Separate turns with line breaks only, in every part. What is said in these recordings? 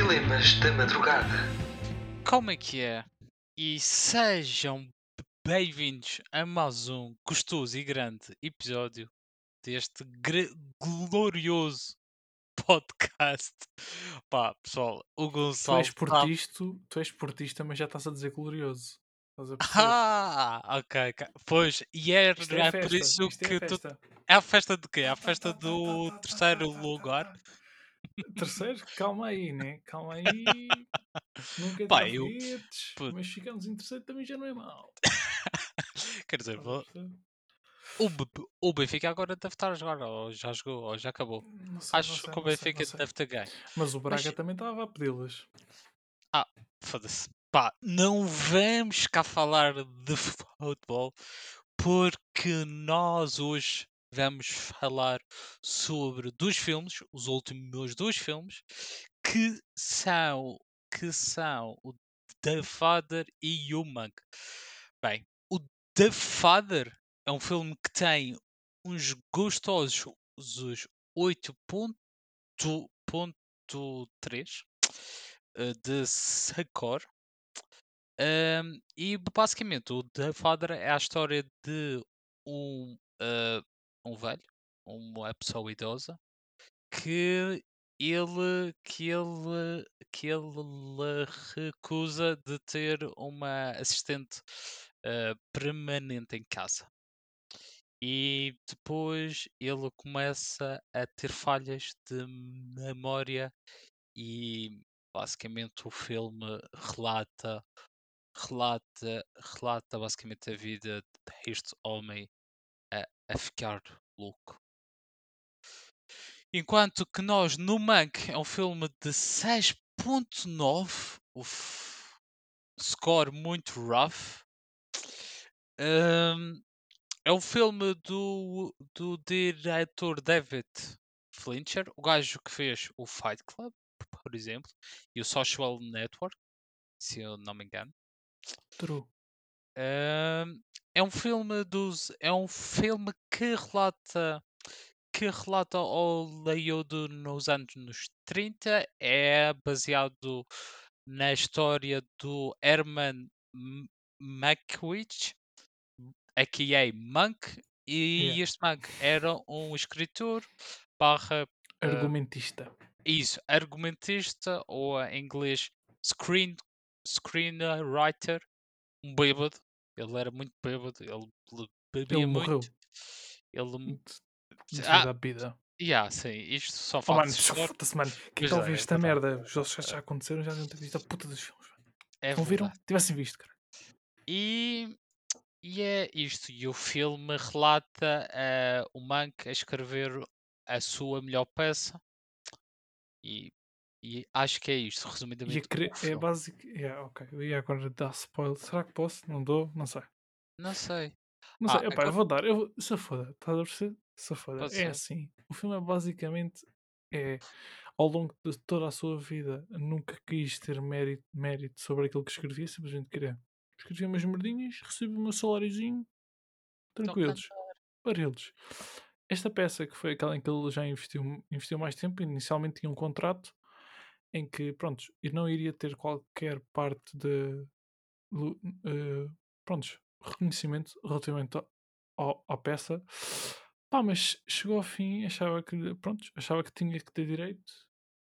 Dilemas da Madrugada.
Como é que é? E sejam bem-vindos a mais um gostoso e grande episódio deste glorioso podcast. Pá, pessoal, o
Tu
Gonçalo.
és
tá-
portista, tu és portista, mas já estás a dizer glorioso. A?
Ah, ok. Pois, e é,
é
é por isso
isto é
que tu.
festa.
É a festa de quê? É a festa do terceiro lugar?
Terceiro, calma aí, né? Calma aí. Nunca
Pá, eu- puto.
mas ficamos em terceiro também já não é mau.
Quer dizer, vou- o, B- o Benfica agora deve estar a jogar, ou já jogou, ou já acabou.
Não sei,
Acho
sei,
que o Benfica
sei.
deve ter ganho.
Mas o Braga
Mas-
também estava a pedi-las.
Foda-se. Pá, não vamos cá falar de futebol porque nós hoje vamos falar sobre dois filmes, os últimos dois filmes, que são, que são o The Father e o Monk. Bem, o The Father é um filme que tem uns gostosos 8.3 eh, de Sacor. Ahm, e basicamente o The Father é a história de um, ah, um velho, uma pessoa idosa, que ele, que ele, que ele recusa de ter uma assistente ah, permanente em casa. E depois ele começa a ter falhas de memória e basicamente o filme relata relata, relata basicamente a vida deste homem a, a ficar louco. Enquanto que nós no Mank é um filme de 6.9, o score muito rough. Hum, é um filme do, do diretor David Fincher, o gajo que fez o Fight Club, por exemplo, e o Social Network, se eu não me engano.
True.
Ahm, é um filme dos é um filme que relata que relata o Hollywood nos anos nos 30 é baseado na história do Herman Mankiewicz a.k.a. Monk e
Yeah.
este Monk era um escritor barra
Argumentista.
isso, argumentista ou em inglês screen, screenwriter, um bêbado. Ele era muito bêbado, ele le- bebia
Ele
muito.
morreu.
Ele. Ah,
da vida.
yeah, sim, isto só
Oh,
falta
mano, foda-se, mano. Quem está a
é,
ouvir
é
esta
verdade.
merda? Os outros já, aconteceram, já deviam ter visto a puta dos filmes.
é
não viram? Tivessem visto, cara.
E, e é isto. E o filme relata eh, o Monk a escrever a sua melhor peça. E, e acho que é isto, resumidamente. o
é básico. Yeah, ok. Eu ia agora dar spoiler. Será que posso? Não dou? Não sei.
Não sei.
Não
Ah,
sei. Epá,
agora-
eu vou dar. Eu vou... Se foda. Estás a perceber? Se foda.
Pode
É
ser.
assim. O filme é basicamente. É. Ao longo de toda a sua vida, nunca quis ter mérito, mérito sobre aquilo que escrevia, simplesmente queria. Escrevia umas merdinhas, recebia o meu saláriozinho,
Então,
tranquilos. para eles. Esta peça, que foi aquela em que ele já investiu, investiu mais tempo, inicialmente tinha um contrato em que, pronto, e não iria ter qualquer parte de, prontos, reconhecimento relativamente ao- à peça. Pá, mas chegou ao fim, achava que, pronto, achava que tinha que ter direito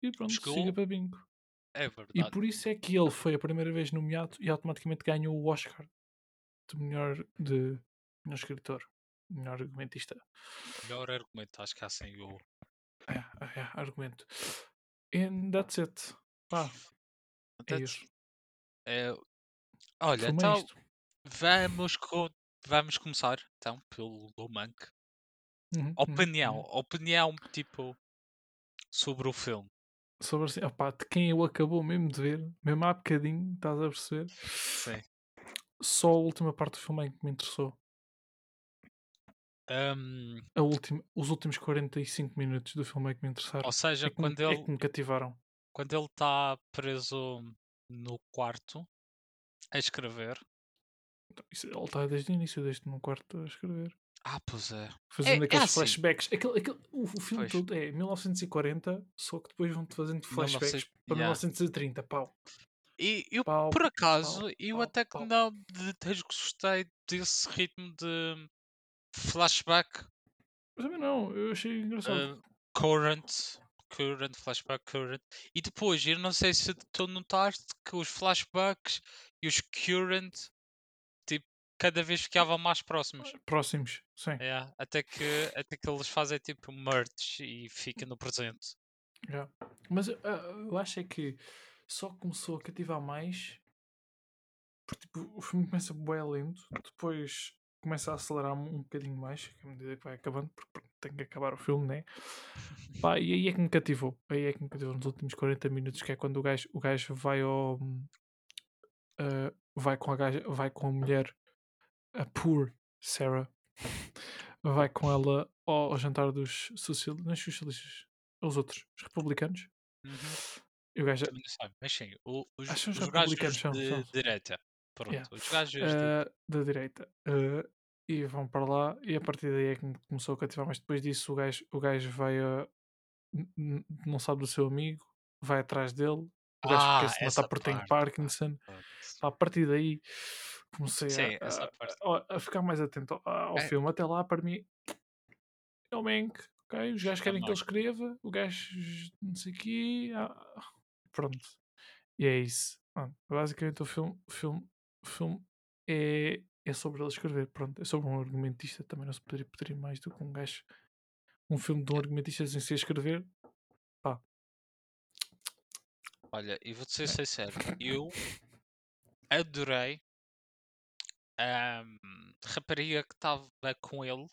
e pronto,
Chegou.
siga para bingo.
É
E
verdade.
por isso é que ele foi a primeira vez nomeado e automaticamente ganhou o Oscar de melhor, de melhor escritor, melhor argumentista.
Melhor argumento, acho que há sem o.
É, é, argumento. And that's it. Pá, é
That's-
isso.
é, olha,
é
então
isto.
vamos, co- vamos começar então pelo do Monk.
Uhum, uhum,
Opinião,
uhum.
opinião tipo sobre o filme.
Sobre assim, opá, de quem eu acabou mesmo de ver, mesmo há bocadinho, estás a perceber?
Sim.
Só a última parte do filme é que me interessou. A última, os últimos 45 minutos do filme é que me interessaram.
ou seja,
É me,
quando
é
ele
que me cativaram.
quando ele está preso no quarto a escrever,
Isso, ele está desde o início, desde no quarto a escrever.
Ah, pois é.
Fazendo
É, é
aqueles
assim.
flashbacks. Aquele, aquele, o, o filme
Pois.
todo é 1940, só que depois vão-te fazendo flashbacks
1900
para
yeah.
1930. Pau,
E eu,
pau,
por acaso,
pau,
eu
pau,
até que não de- desgostei desse ritmo de flashback
Mas também não, eu achei engraçado.
uh, current, current, flashback, current. E depois, eu não sei se tu notaste que os flashbacks e os current, tipo, cada vez ficavam mais próximos.
Próximos, sim.
Yeah, até, que, até que eles fazem tipo merge e fica no presente.
Yeah. Mas ah, eu acho é que só começou a cativar mais porque tipo, o filme começa bem lento, depois começa a acelerar um, um bocadinho mais à medida que vai acabando, porque tem que acabar o filme, né? Pá, e aí é que me cativou. Aí é que me cativou nos últimos 40 minutos, que é quando o gajo, o gajo vai ao. ah, vai com a gaja, vai com a mulher, a poor Sarah, vai com ela ao, ao jantar dos social, é socialistas, os outros, os republicanos.
Uhum.
E o gajo,
Também não sei, mas sim, o- os,
os
os
republicanos são,
de
são.
direita. Pronto,
Yeah.
os gajos
ah, da direita. ah, e vão para lá, e a partir daí é que me começou a cativar. Mas depois disso, o gajo, o gajo vai a. n- Não sabe do seu amigo, vai atrás dele. O gajo
Ah,
quer se matar porque tem Parkinson. a partir daí comecei
Sim,
a, a- a- ficar mais atento ao, ao
É.
filme. Até lá, para mim, é o Mank. ok? Os gajos querem que ele escreva, o gajo não sei o quê. ah, pronto. E é isso. Basicamente, o filme, o filme, o filme é, é sobre ele escrever. Pronto, é sobre um argumentista. Também não se poderia pedir mais do que um gajo. Um filme de um argumentista sem ser escrever.
Olha, e vou-te ser
É.
sincero, eu adorei a rapariga que estava com ele.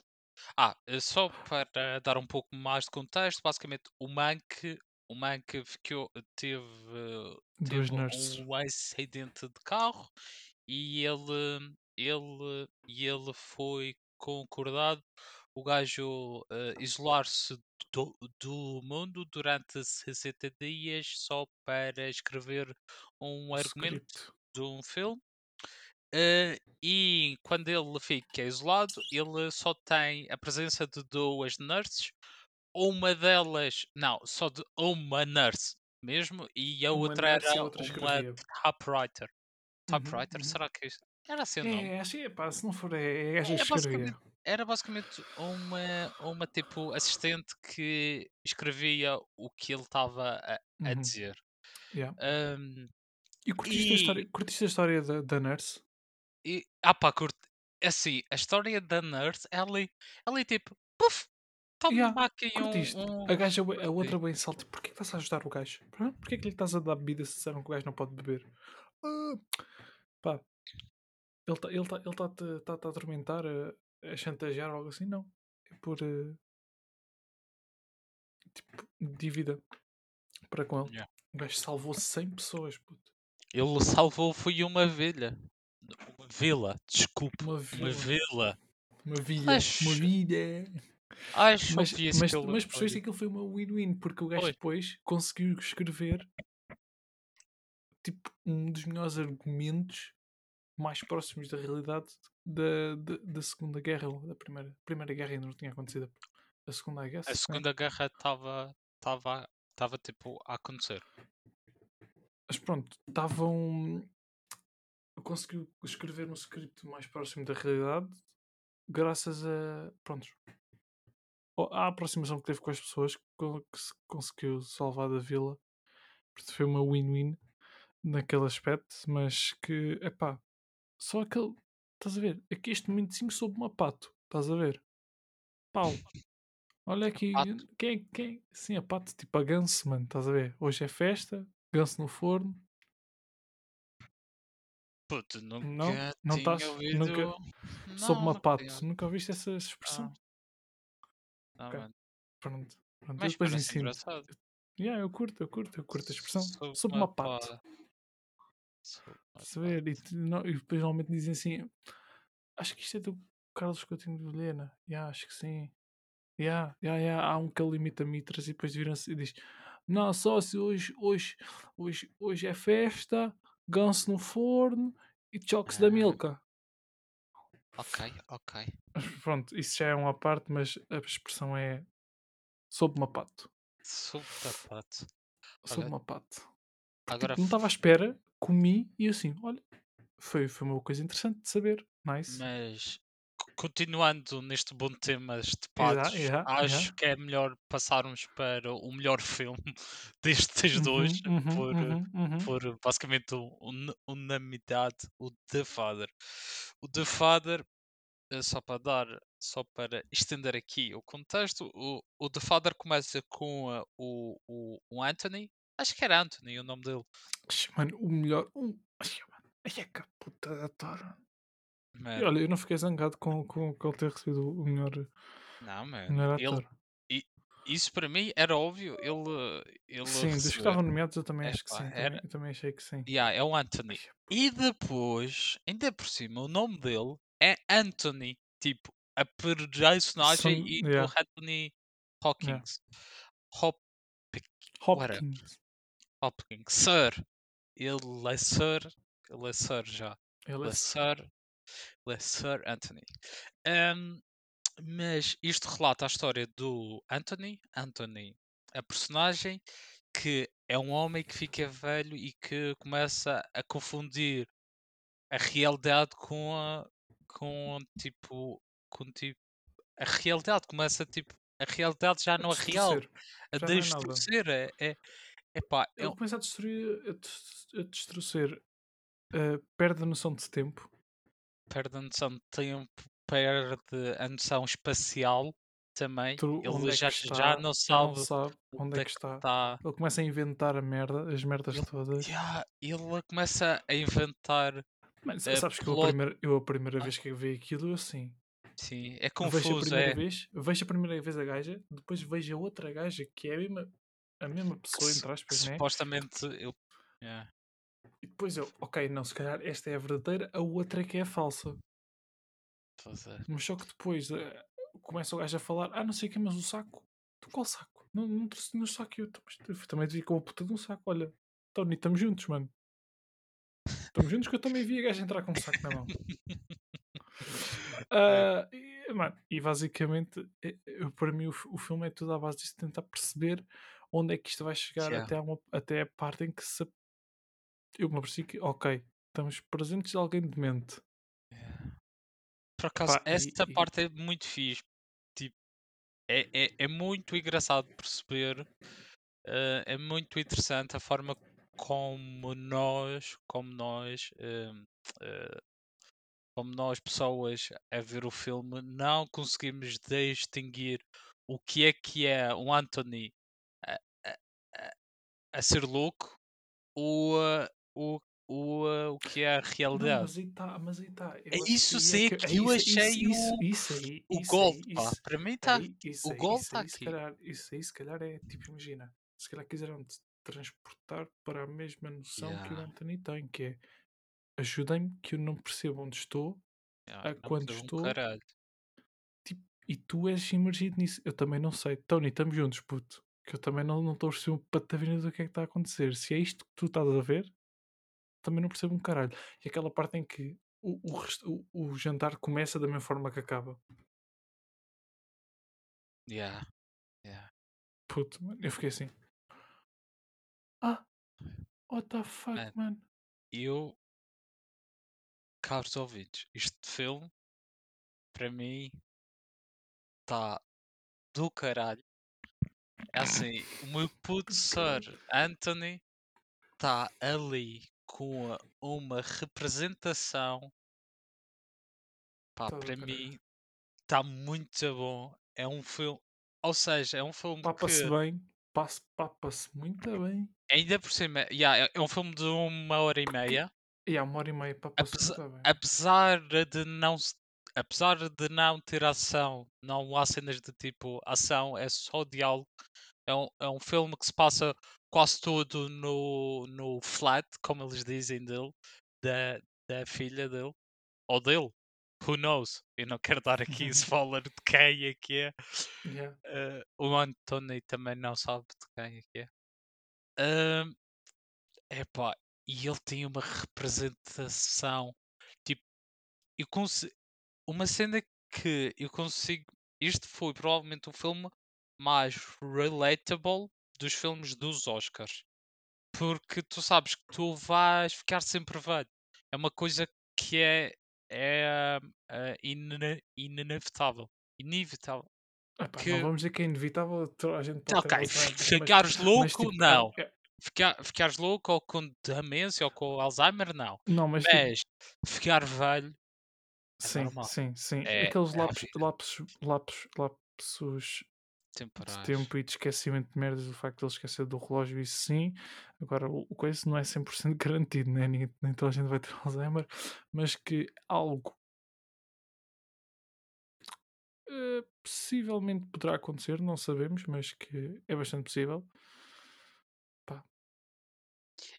Ah, eh, só para dar um pouco mais de contexto, basicamente o Mank, o Mank ficou, teve, teve um acidente de carro e ele, ele, e ele foi concordado o gajo eh, isolar-se do, do mundo durante 60 dias só para escrever um argumento
Script.
de um filme. Eh, e quando ele fica isolado, ele só tem a presença de duas nurses. Uma delas, não, só de uma nurse mesmo, e a
Uma
outra era
a outra
uma typewriter.
Uhum,
Typewriter,
uhum.
será que isso era assim o nome?
É, acho que é pá, se não for, é, é
É
que escrevia.
basicamente, era basicamente uma, uma tipo assistente que escrevia o que ele estava a, a
Uhum.
dizer.
Yeah.
Ahm,
E curtiste a história,
e,
curtiste a história da, da nurse?
e ah pá, curto. É Assim, a história da nurse, ela, ela é tipo, puf, toma
Yeah,
aqui um,
curtiste.
um.
A gaja, a outra bem salta. Porquê que estás a ajudar o gajo? Porquê que lhe estás a dar bebida se disseram que o gajo não pode beber? Ah, pá, ele está ele tá, ele tá, -te, tá -te a atormentar, a, a chantagear ou algo assim? Não. É por eh, tipo, dívida para com ele.
Yeah.
O gajo salvou 100 pessoas, puto.
Ele salvou foi uma vila. Uma vila, desculpe.
Uma
Uma
vila.
vila.
Uma vida. Uma
Acho,
vida.
acho
Mas, mas,
que ele.
mas percebeste que aquilo foi uma win-win, porque o gajo
Foi.
depois conseguiu escrever tipo um dos melhores argumentos mais próximos da realidade da, da, da Segunda Guerra, ou da Primeira, primeira Guerra ainda não tinha acontecido. A Segunda, guess,
A
né?
Segunda Guerra estava estava estava tipo a acontecer.
Mas pronto, estavam. Conseguiu escrever um script mais próximo da realidade graças a. Pronto. À aproximação que teve com as pessoas que se conseguiu salvar da vila. Portanto, foi uma win-win naquele aspecto, mas que, epá, só aquele. Estás a ver? Aqui este momentinho soube uma pato. Estás a ver? Pau. Olha aqui.
Pato.
Quem, quem? Sim, a pato, tipo a ganso, mano. Estás a ver? Hoje é festa, ganso no forno.
Puto,
Não?
nunca
Não
tinha
estás?
ouvido.
Nunca? Soube
Não,
uma
nunca
pato.
tinha.
Nunca ouviste essa expressão?
Não,
Ok.
mano.
Pronto. Pronto. Eu
Mas
depois
parece
ensino. Yeah, eu curto, eu curto, eu curto a expressão.
Soube
Soube
uma
uma pato.
Uma
ver? E, não- e depois normalmente dizem assim: Acho que isto é do Carlos Coutinho de Vilhena. Yeah, acho que sim. Yeah, yeah, yeah. Há um que ele imita mitras e depois viram-se e diz: Não, sócio, hoje, hoje, hoje, hoje é festa, ganso no forno e choques da
Ah,
Milka.
Ok, ok.
Pronto, isso já é uma parte, mas a expressão é sob uma pato.
Sob pato.
Sob uma pato.
agora
Tipo, não estava à espera, comi e assim, olha, foi, foi uma coisa interessante de saber. Nice.
Mas co- continuando neste bom tema de
Yeah,
patos,
yeah, yeah.
acho que é melhor passarmos para o melhor filme destes dois,
Uhum, uhum,
por,
uhum, uhum.
por basicamente u- uni- unanimidade, o The Father. O The Father, eh, só para dar, só para estender aqui o contexto, o, o The Father começa com eh, o, o, o Anthony, acho que era Anthony o nome dele,
Mano, o melhor. Um... Ai, mano, é que puta da tora. E olha, eu não fiquei zangado com, com, com ele ter recebido o melhor,
Não,
o
man.
melhor
Ele, i- isso para mim era óbvio, ele, ele
Sim, dos que estavam nomeados eu também acho que sim.
era,
eu também achei que sim.
yeah, é o Anthony. E depois, ainda por cima, o nome dele é Anthony. Tipo, a personagem
Son-
e do
yeah,
Anthony
yeah.
Hawkins. Hop, whatever.
Hopkins.
Hopkins. Sir. Ele é Sir. Ele é Sir já.
Ele é
Sir. Ele é Sir Anthony. Ahm, mas isto relata a história do Anthony. Anthony, a personagem que é um homem que fica velho e que começa a confundir a realidade com a com tipo com tipo a realidade começa tipo a realidade já não é real a
é
destruir é, é epá, é
Ele começa a destruir, a, des- a destruir, eh, perde a noção de tempo.
perde a noção de tempo perde a noção espacial também
tu-
ele
é
já,
está,
já não
já não
sabe
sabe onde é que está.
está
Ele começa a inventar a merda, as merdas
Ele-
todas.
Yeah, ele começa a inventar
Mano,
eh,
sabes que eu a,
plot-
primeira, eu a primeira vez que vi aquilo, assim,
sim, é
vejo a
confuso
primeira
é
vez, vejo a primeira vez a gaja, depois vejo a outra gaja que é a mesma, a mesma pessoa, entre aspas, né?
supostamente eu yeah.
E depois eu, ok, não, se calhar esta é a verdadeira, a outra é que é a falsa.
É.
Mas só que depois eh, começa o gajo a falar, ah, não sei o que, mas o saco. Tu qual saco? Não, não trouxe nenhum saco. Eu, "Então, mas também vi com a puta de um saco. Olha, Tony, estamos juntos, mano. Estamos juntos que eu também vi a gaja entrar com um saco na mão. Ah, e, mano, e basicamente, eh, eu, para mim, o, o filme é tudo à base disso, tentar perceber onde é que isto vai chegar
Yeah.
até, a uma, até a parte em que se. Eu me apercebi que, ok, estamos presentes de alguém demente.
Yeah. Por acaso,
Epá, e-
esta
e-
parte é muito fixe. Tipo, é, é, é muito engraçado de perceber. eh, é muito interessante a forma como nós, como nós, eh, eh, como nós pessoas a ver o filme, não conseguimos distinguir o que é que é um Anthony a ser louco ou a- o, o, a- o que é a
Não,
realidade.
mas aí está, mas aí está.
É isso sim
é
que eu achei
isso,
o-
isso aí,
O
isso isso,
para mim está.
isso
O
isso
está
se
aqui.
calhar, isso aí, se calhar é tipo, imagina, se calhar quiseram te transportar para a mesma noção que o
Yeah.
Anthony tem, que é ajudem-me que eu não percebo onde estou
Yeah,
a
não
quando
um
estou
caralho.
tipo, e tu és imergido nisso. Eu também não sei. Tony, estamos juntos, puto. Que eu também não não estou a perceber um patavina do que é que está a acontecer. Se é isto que tu estás a ver, também não percebo um caralho. E aquela parte em que o, o, o- jantar começa da mesma forma que acaba.
Yeah. Yeah.
Puto, mano, eu fiquei assim. Ah, what the fuck,
Man.
mano.
Eu, caros ouvintes, este filme, para mim, está do caralho. É assim, o meu puto Sir. Anthony está ali com a- uma representação. Pá, para mim, está muito bom. É um filme. Ou seja, é um filme
Papa-se
que
bem. Papa-se muito bem.
ainda por cima, yeah, é- é um filme de uma hora e meia.
E há uma hora e meia, papa-se muito bem.
apesar de não se- apesar de não ter ação, não há cenas de tipo ação, é só diálogo. É um, é um filme que se passa quase todo no, no flat, como eles dizem dele, da, da filha dele, ou dele, who knows? Eu não quero dar aqui spoiler de quem é que é.
Yeah.
Eh, o Anthony também não sabe de quem é que é. Ahm, epá, e ele tem uma representação tipo, eu uma cena que eu consigo. Isto foi provavelmente o filme mais relatable dos filmes dos Oscars. Porque tu sabes que tu vais ficar sempre velho. É uma coisa que é, é, é ine- inevitável. Inevitável.
Epá,
Que-
Não vamos dizer que é inevitável, a gente pode
Ok,
mas-
ficares
mas,
louco,
tipo,
não.
é- é-
Ficar, ficares louco ou com demência ou com Alzheimer, não.
não, mas, tipo,
Mas ficar velho,
sim,
normal.
sim, sim.
É-
Aqueles
é
lapsos, lapsos, lapsos, lapsos de tempo e de esquecimento de merdas, o facto de ele esquecer do relógio, isso sim. Agora, o, coisa não é 100% garantido, né? nem, nem toda a gente vai ter Alzheimer, mas que algo eh, possivelmente poderá acontecer, não sabemos, mas que é bastante possível.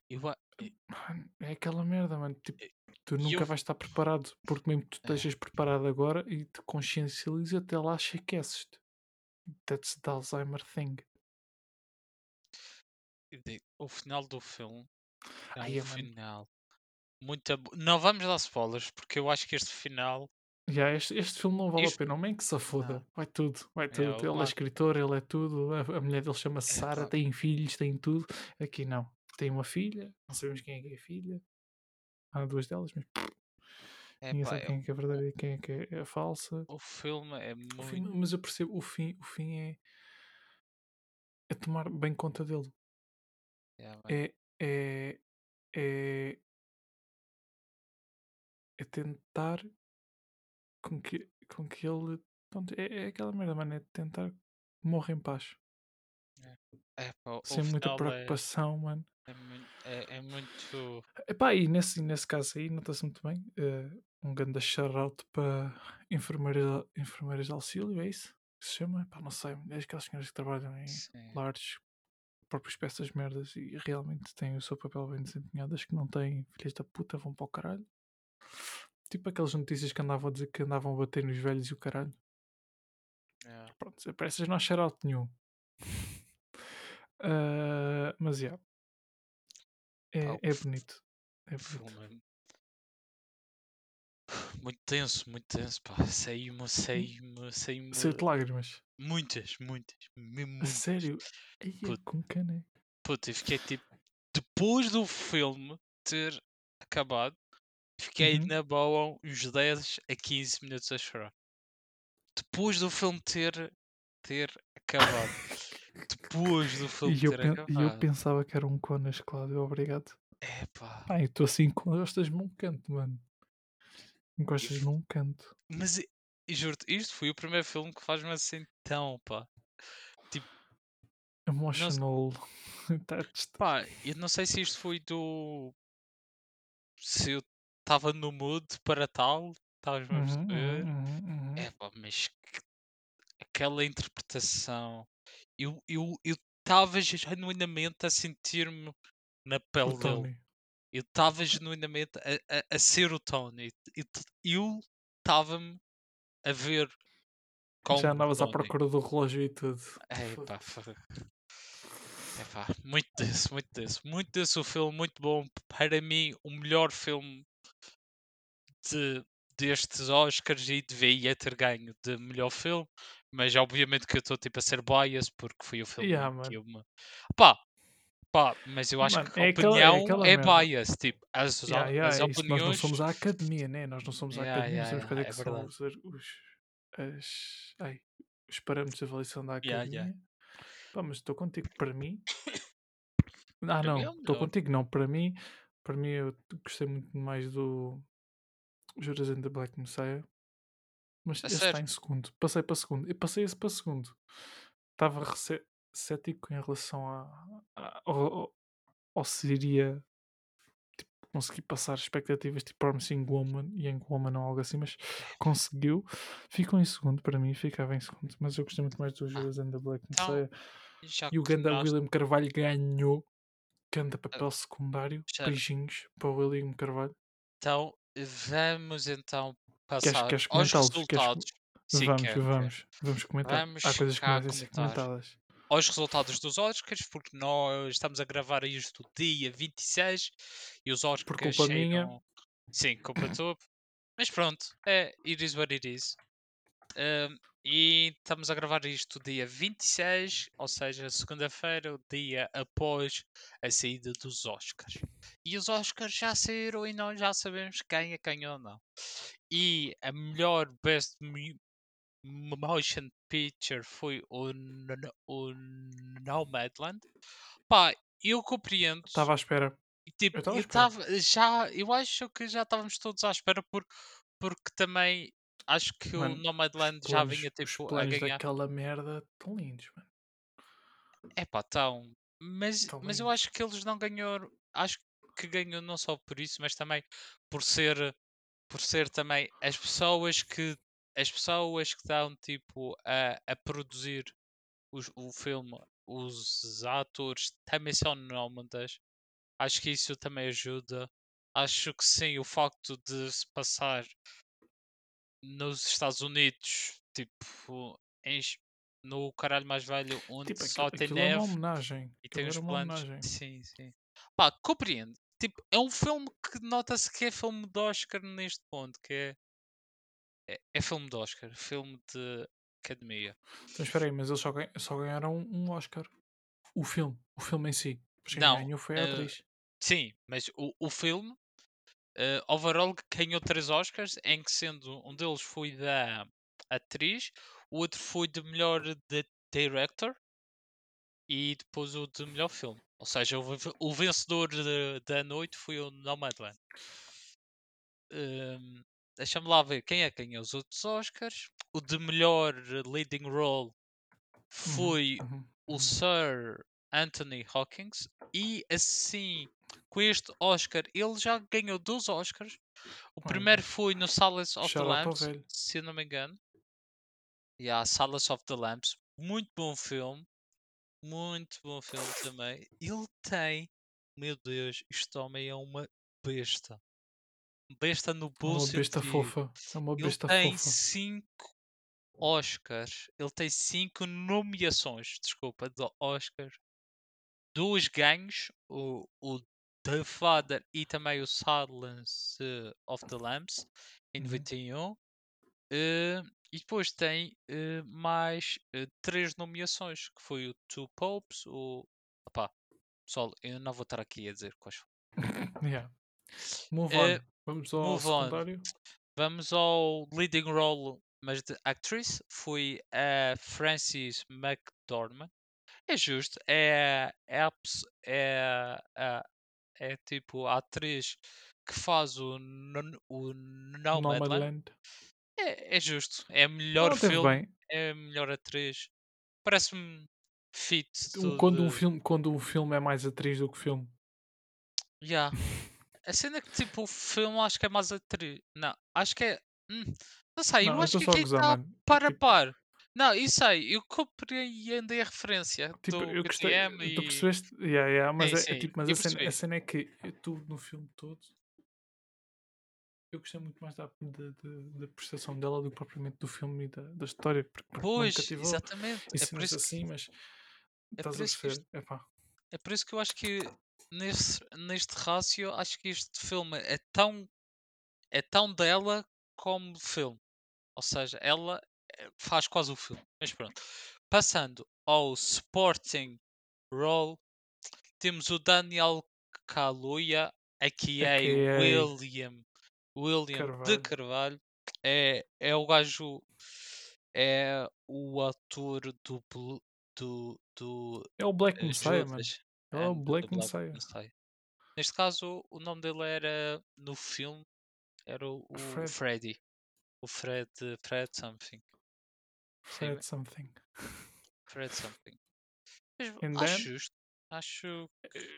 Eu a-
Mano, é aquela merda, mano. Tipo, tu nunca
eu-
vais estar preparado, porque mesmo que tu
É.
estejas preparado agora e te consciencializa até lá esqueces-te. That's the Alzheimer thing.
o final do filme é
Ai,
um final muito abo- Não vamos dar spoilers, porque eu acho que este final
Já, este, este filme não vale
Isto-
a pena, nem que se foda. Vai tudo, vai tudo.
o
ele é escritor, ele é tudo. A, a mulher dele chama-se
É,
Sara, tem filhos, tem tudo. Aqui não. Tem uma filha, não sabemos quem é que é a filha. Há duas delas, mas
é,
ninguém
pá,
sabe
é-
quem é que é verdadeira e quem é que é a falsa.
o filme é muito.
mas eu percebo, o fim, o fim é, é tomar bem conta dele.
é,
é, é, é, é tentar com que, com que ele. Pronto, é, é aquela merda, mano. É tentar morra em paz.
é, pá, o
sem muita
é,
preocupação, mano.
É, mui- é, é muito.
Epá, e nesse, nesse caso aí, nota-se muito bem. eh, um grande shout-out para enfermeiras, enfermeiras de auxílio, é isso? que se chama? Epá, não sei. É aquelas senhoras que trabalham em
Sim.
lares próprios para essas merdas e realmente têm o seu papel bem desempenhado. As que não têm, filhas da puta, vão para o caralho. Tipo aquelas notícias que andavam a dizer que andavam a bater nos velhos e o caralho.
é.
Pronto, para essas não há shout nenhum. Ah, mas já. É, é bonito. É bonito.
é muito tenso, muito tenso, pá. Saí-me, saí-me, saí-me.
Saiu de lágrimas.
Muitas, muitas. Muitas.
sério?
Puto.
com cana.
Puta, eu fiquei tipo. Depois do filme ter acabado, fiquei
Uhum.
na boa uns 10 a 15 minutos a chorar. Depois do filme ter, ter acabado. Depois do filme
E eu, pen- e eu pensava que era um conas, Cláudio. Obrigado.
É pá.
Eu estou assim, encostas num canto, mano. Encostas num canto.
Mas juro-te, isto foi o primeiro filme que faz-me assim tão, pá.
Emotional touched.
Pá, eu não sei se isto foi do. Se eu estava no mood para tal, estás-me a
Uhum,
perceber?
uhum, uhum, uhum.
É pá, mas que- aquela interpretação. Eu estava genuinamente a sentir-me na pele dele. Eu estava genuinamente a, a, a ser o Tony. Eu Eu estava-me a ver
Já andavas à procura do relógio e tudo.
É
Foda-
pá, foi- Epá, muito desse, muito desse. Muito desse o filme, muito bom. Para mim, o melhor filme de, destes Oscars e devia ter ganho de melhor filme. Mas obviamente que eu estou tipo a ser bias porque foi o filme
Yeah,
que eu me. Pá, pá, mas eu acho
Mano,
que a
é aquela- é
opinião
aquela
é,
merda.
bias. Tipo, as,
Yeah, yeah,
as
é isso. Nós não
opiniões.
somos a academia, né? Nós não somos a academia,
yeah,
sabemos
yeah,
quais é
é
que são os, as- ai, os parâmetros de avaliação da academia. Pá, mas estou contigo, para mim. Ah, não,
é
estou contigo, não. Para mim, para mim, eu gostei muito mais do Judas and the Black Messiah. Mas
A
esse está em segundo. Passei para segundo. E passei esse para segundo. Estava cético em relação a, a- ao, se iria tipo, conseguir passar expectativas tipo Promising Woman e Young Woman ou algo assim, mas conseguiu. Ficou em segundo para mim, ficava em segundo. Mas eu gostei muito mais do Judas and the Black
Ah, então. Já
E o Ganda? William Carvalho ganhou. Ganda papel secundário. Beijinhos para o William Carvalho.
Então, vamos então passar
queres
aos?
Queres com-
resultados. Sim,
vamos,
quero, quero.
vamos, vamos comentar.
Vamos
Há coisas que merecem ser comentadas.
Aos resultados dos Oscars, porque nós estamos a gravar isto dia 26 e os Oscars
culpa minha.
chegam... Sim, culpa tua. Mas pronto, é it is what it is. Ahm, e estamos a gravar isto dia 26, ou seja, segunda-feira, o dia após a saída dos Oscars. E os Oscars já saíram e nós já sabemos quem é quem ou não. E a melhor Best Motion Picture foi o, o Nomadland. Pá, eu compreendo.
Estava à espera.
Tipo,
Eu estava
já, eu acho que já estávamos todos à espera por, porque também acho que o
Mano,
Nomadland
Os
já vinha tipo a ganhar.
daquela merda estão lindos, mano.
É pá, tão. Mas,
Estão
mas eu acho que eles não ganharam. Acho que ganhou não só por isso, mas também por ser por ser também as pessoas que as pessoas que estão tipo a, a produzir os- o filme, os atores também são nómadas. Acho que isso também ajuda. Acho que sim, o facto de se passar nos Estados Unidos, tipo, em no caralho mais velho, onde
Tipo,
só
aquilo,
tem
aquilo é uma
neve
homenagem.
e tem os planos.
homenagem.
Sim, sim. Pá, compreendo. Tipo, é um filme que nota-se que é filme de Oscar neste ponto, que é, é, é filme de Oscar, filme de academia.
Então espera aí, mas eles só, ganha- só ganharam um Oscar. O filme. O filme em si. Quem
Não,
ganhou foi a
eh,
atriz.
sim, mas o, o filme, eh, overall, ganhou três Oscars, em que sendo um deles foi da atriz, o outro foi de melhor de director e depois o de melhor filme. Ou seja, o, o vencedor de- da noite foi o Nomadland. Hum, Deixa-me lá ver quem é que ganhou os outros Oscars. O de melhor leading role
Uhum,
foi
uhum,
o
uhum.
Sir Anthony Hawkins e assim com este Oscar ele já ganhou dois Oscars. O primeiro foi no Silence of the Lambs, se eu não me engano. E a Silence of the Lambs, muito bom filme, muito bom filme também. Ele tem, meu Deus, este homem é uma besta, besta no
É
bom
uma besta fofa. É uma
Ele
besta
tem
fofa.
cinco Oscars. Ele tem cinco nomeações, desculpa, de Oscar. Dois ganhos, o, o The Father e também o Silence of the Lambs, em
Uhum.
91. Eh, e depois tem eh, mais eh, três nomeações, que foi o Two Popes, o... Opá, pessoal, eu não vou estar aqui a dizer quais foram.
Yeah. Move on. Vamos ao
move on.
secundário.
Vamos ao leading role, mas de actress, foi a Frances McDormand. É justo, é, é, é, a- é tipo a atriz que faz o, o Nomadland.
Nomadland.
É, é justo, é a melhor
teve
filme,
bem.
é a melhor atriz. Parece-me fit
Um- Quando um,
de.
filme, quando um filme é mais atriz do que filme.
Yeah. A cena é que tipo o filme acho que é mais atriz. Não, acho que é. hum, não sei, eu
Não, eu
acho que aqui está par a par. Não, isso aí, eu compreendei a referência
tipo,
do
eu gostei. Tu
e.
percebeste? Yeah, yeah, mas
Sim,
é, é tipo, mas a cena, a cena é que tu no filme todo. Eu gostei muito mais da, da, da- prestação dela do que propriamente do filme e da, da história, porque, porque
Pois, exatamente.
E
É por isso que,
assim, mas
é
estás a
que isto. É por isso que eu acho que neste, neste rácio, acho que este filme é tão, é tão dela como filme. Ou seja, ela eh, faz quase o filme. Mas pronto. Passando ao Sporting Role, temos o Daniel Kaluuya, aqui é
AKA
William, William de
Carvalho.
Carvalho. É, é o gajo, é o ator do, do, do
É o Black
eh,
Messiah, mano.
Judas
Ele é o Black
Black
Messiah.
Messiah. Neste caso, o nome dele era, no filme, era o, o
Fred.
Freddy. O Fred, Fred something.
Fred something.
Fred something. Mas
And
acho
then,
justo. Acho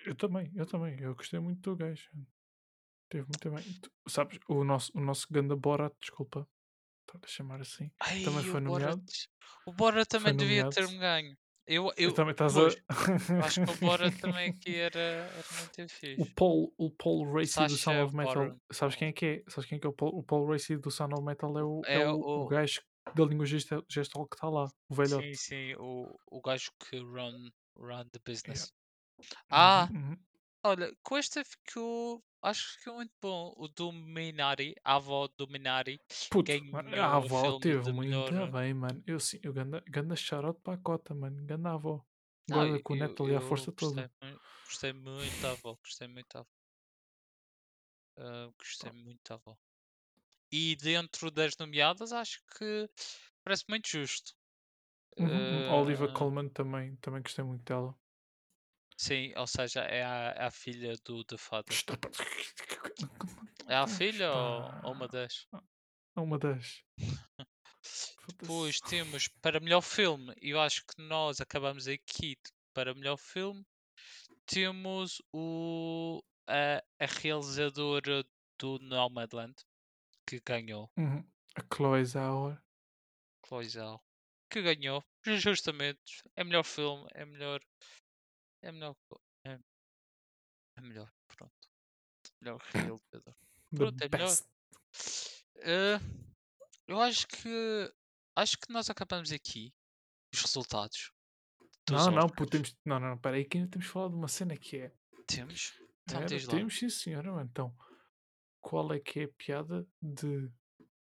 eu também, eu também. Eu gostei muito do gajo. Teve muito bem. Tu- sabes, o nosso, o nosso ganda Borat, desculpa, estar a chamar assim, também
Ai,
foi
o Bora.
nomeado.
O Bora
Foi
também devia ter-me ganho. Eu,
Eu
eu,
também estás a.
pois, acho que o Bora também aqui era, era muito
o
fixe.
Paul, o Paul Racy do Sound of Metal. Sabes quem é que é? Sabes quem é que é o Paul, o Paul Racy do Sound of Metal? É o, é
é
o, o
o.
gajo da língua gesto- gestual que está lá, o
Sim,
velhote.
sim, o, o gajo que run, run the
Yeah.
business.
Uhum,
Ah,
uhum.
olha, com esta ficou acho que é muito bom. O do Minari, a avó do Minari,
Puto, mano, a avó teve muito
melhor.
bem, mano. Eu sim, eu ganda, ganda para a cota, mano. Ganda avó.
Ah,
Guarda com o neto ali à força toda.
gostei muito da avó. Gostei muito da avó. Ah, gostei muito da avó. E dentro das nomeadas, acho que parece muito justo.
Uhum, uhum. Oliva
Ah,
Colman também, também gostei muito dela.
sim, ou seja, é a, é a filha do The Father. É a filha ou,
está-
ou uma das?
É uma das.
Depois temos para melhor filme, e eu acho que nós acabamos aqui para melhor filme. Temos o, a, a realizadora do Nomadland que ganhou,
Uhum. A Chloe Zhao.
Chloe Zhao, que ganhou justamente. É melhor filme, é melhor. É melhor. É, é melhor, pronto. Melhor realizador.
The
Pronto, é melhor. Eh, eu acho que. Acho que nós acabamos aqui os resultados dos
Não, não,
Oscars.
pô, temos. Não, não, peraí, que ainda temos falar de uma cena que é.
Temos? Então
Era, temos, sim, senhora. Então, qual é que é a piada de.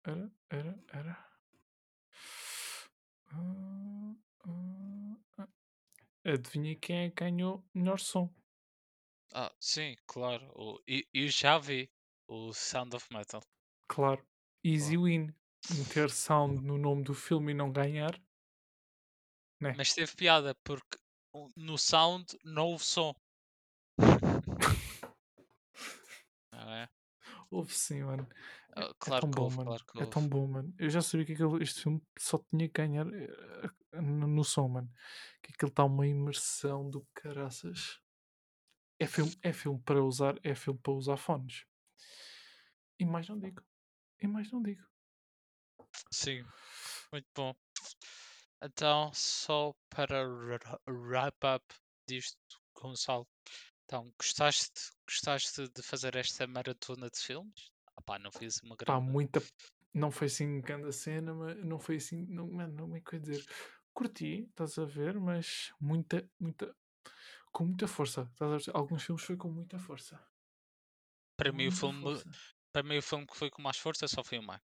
Era, era, era. Ah, ah, ah. Adivinha quem é que ganhou melhor som?
Ah, sim, claro. O, eu já vi o Sound of Metal.
Claro. Easy
Claro.
win. Meter sound no nome do filme e não ganhar. Né?
Mas teve piada porque no sound não houve som. Não é?
Houve sim, mano. É,
Ah,
é
claro
tão
que
bom,
houve,
mano.
claro que
É
houve.
tão bom, mano. Eu já sabia que aquele, este filme só tinha que ganhar eh, no, no som, mano. Que aquilo está uma imersão do caraças. É filme, é filme para usar, é filme para usar fones. E mais não digo. E mais não digo.
Sim, muito bom. Então, só para ra- wrap up disto, Gonçalo. Então, gostaste, gostaste de fazer esta maratona de filmes? Ah pá, não fiz uma
Pá,
grande.
muita. Não foi assim grande a cena, mas não foi assim. Não, mano, não é que eu ia dizer. Curti, estás a ver, mas muita, muita. Com muita força. Alguns filmes foi com muita força.
Para mim, o filme,
força.
para mim, o filme que foi com mais força só foi o Mac.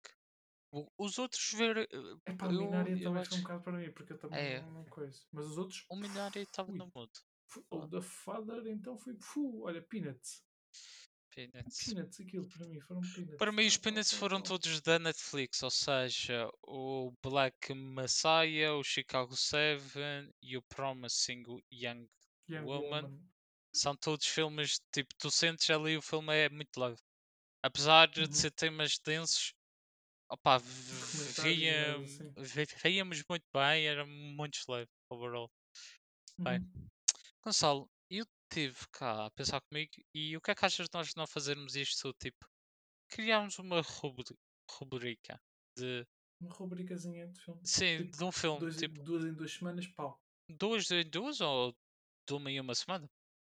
Os outros ver. eh,
É pá, a
Eu,
Minária
eu
também foi um
acho.
bocado para mim, porque eu também
É,
não, coisa. Mas os outros.
o Minari estava no mudo.
Fu- O da Father então foi. Fu, olha, Peanuts.
Peanuts.
Peanuts, aquilo para mim foram Peanuts.
Para mim, os Peanuts foram todos da Netflix, ou seja, o Black Messiah, o Chicago Seven e o Promising Young
Young
Woman.
Woman.
São todos filmes, tipo, tu sentes ali o filme é muito leve. Apesar de
Uhum.
ser temas densos, opá, víamos muito bem, era muito leve, overall. Bem,
Uhum.
Gonçalo, eu estive cá a pensar comigo e o que é que achas de nós não fazermos isto, tipo, criarmos uma rubri- rubrica de,
Uma rubricazinha de filme.
sim,
Tipo,
de um filme,
dois,
tipo,
duas em duas semanas, pau.
duas em duas ou de uma em uma semana?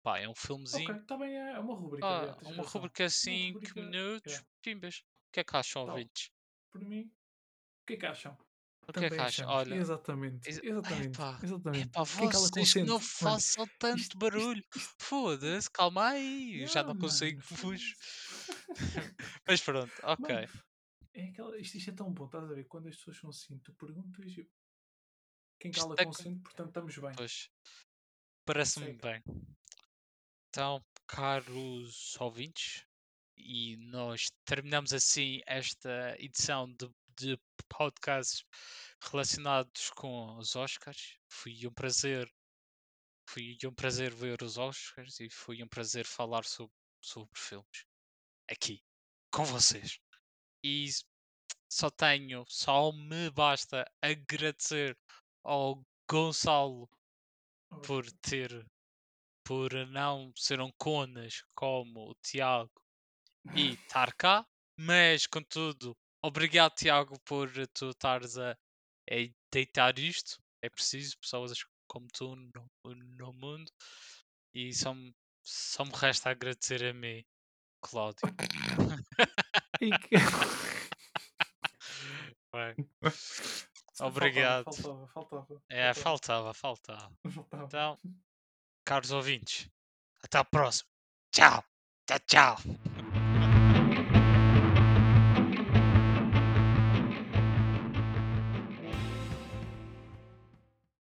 Pá, é um filmezinho,
está bem, é, é uma rubrica.
ah,
tens
uma rubrica 5
rubrica,
minutos,
yeah.
pimbas. O que é que acham, ouvintes?
Por mim, o que é que acham?
O que é que
achamos.
Olha,
Exatamente.
ex-
Exatamente.
epá,
Exatamente.
epá, vocês que não façam tanto
isto-
barulho. Foda-se, calma aí, já não consigo
mano, foda-se.
Mas pronto, ok.
Mano, é aquela, isto, isto é tão bom, estás a ver? Quando as pessoas são assim, tu perguntas e quem cala
é
consente, portanto estamos bem.
Parece-me bem. Então, caros ouvintes, e nós terminamos assim esta edição de, de podcasts relacionados com os Oscars. Foi um prazer, foi um prazer ver os Oscars e foi um prazer falar sobre, sobre filmes aqui com vocês. E só tenho, só me basta agradecer ao Gonçalo por ter por não ser um conas como o Tiago e estar cá, mas contudo, obrigado Tiago por tu estares a, a deitar isto. É preciso pessoas como tu no, no mundo e só, me- só me resta agradecer a mim, Cláudio. Obrigado.
Faltava, faltava. faltava,
é,
faltava,
faltava, faltava.
faltava.
Então, caros ouvintes, até a próxima. Tchau, tchau, tchau.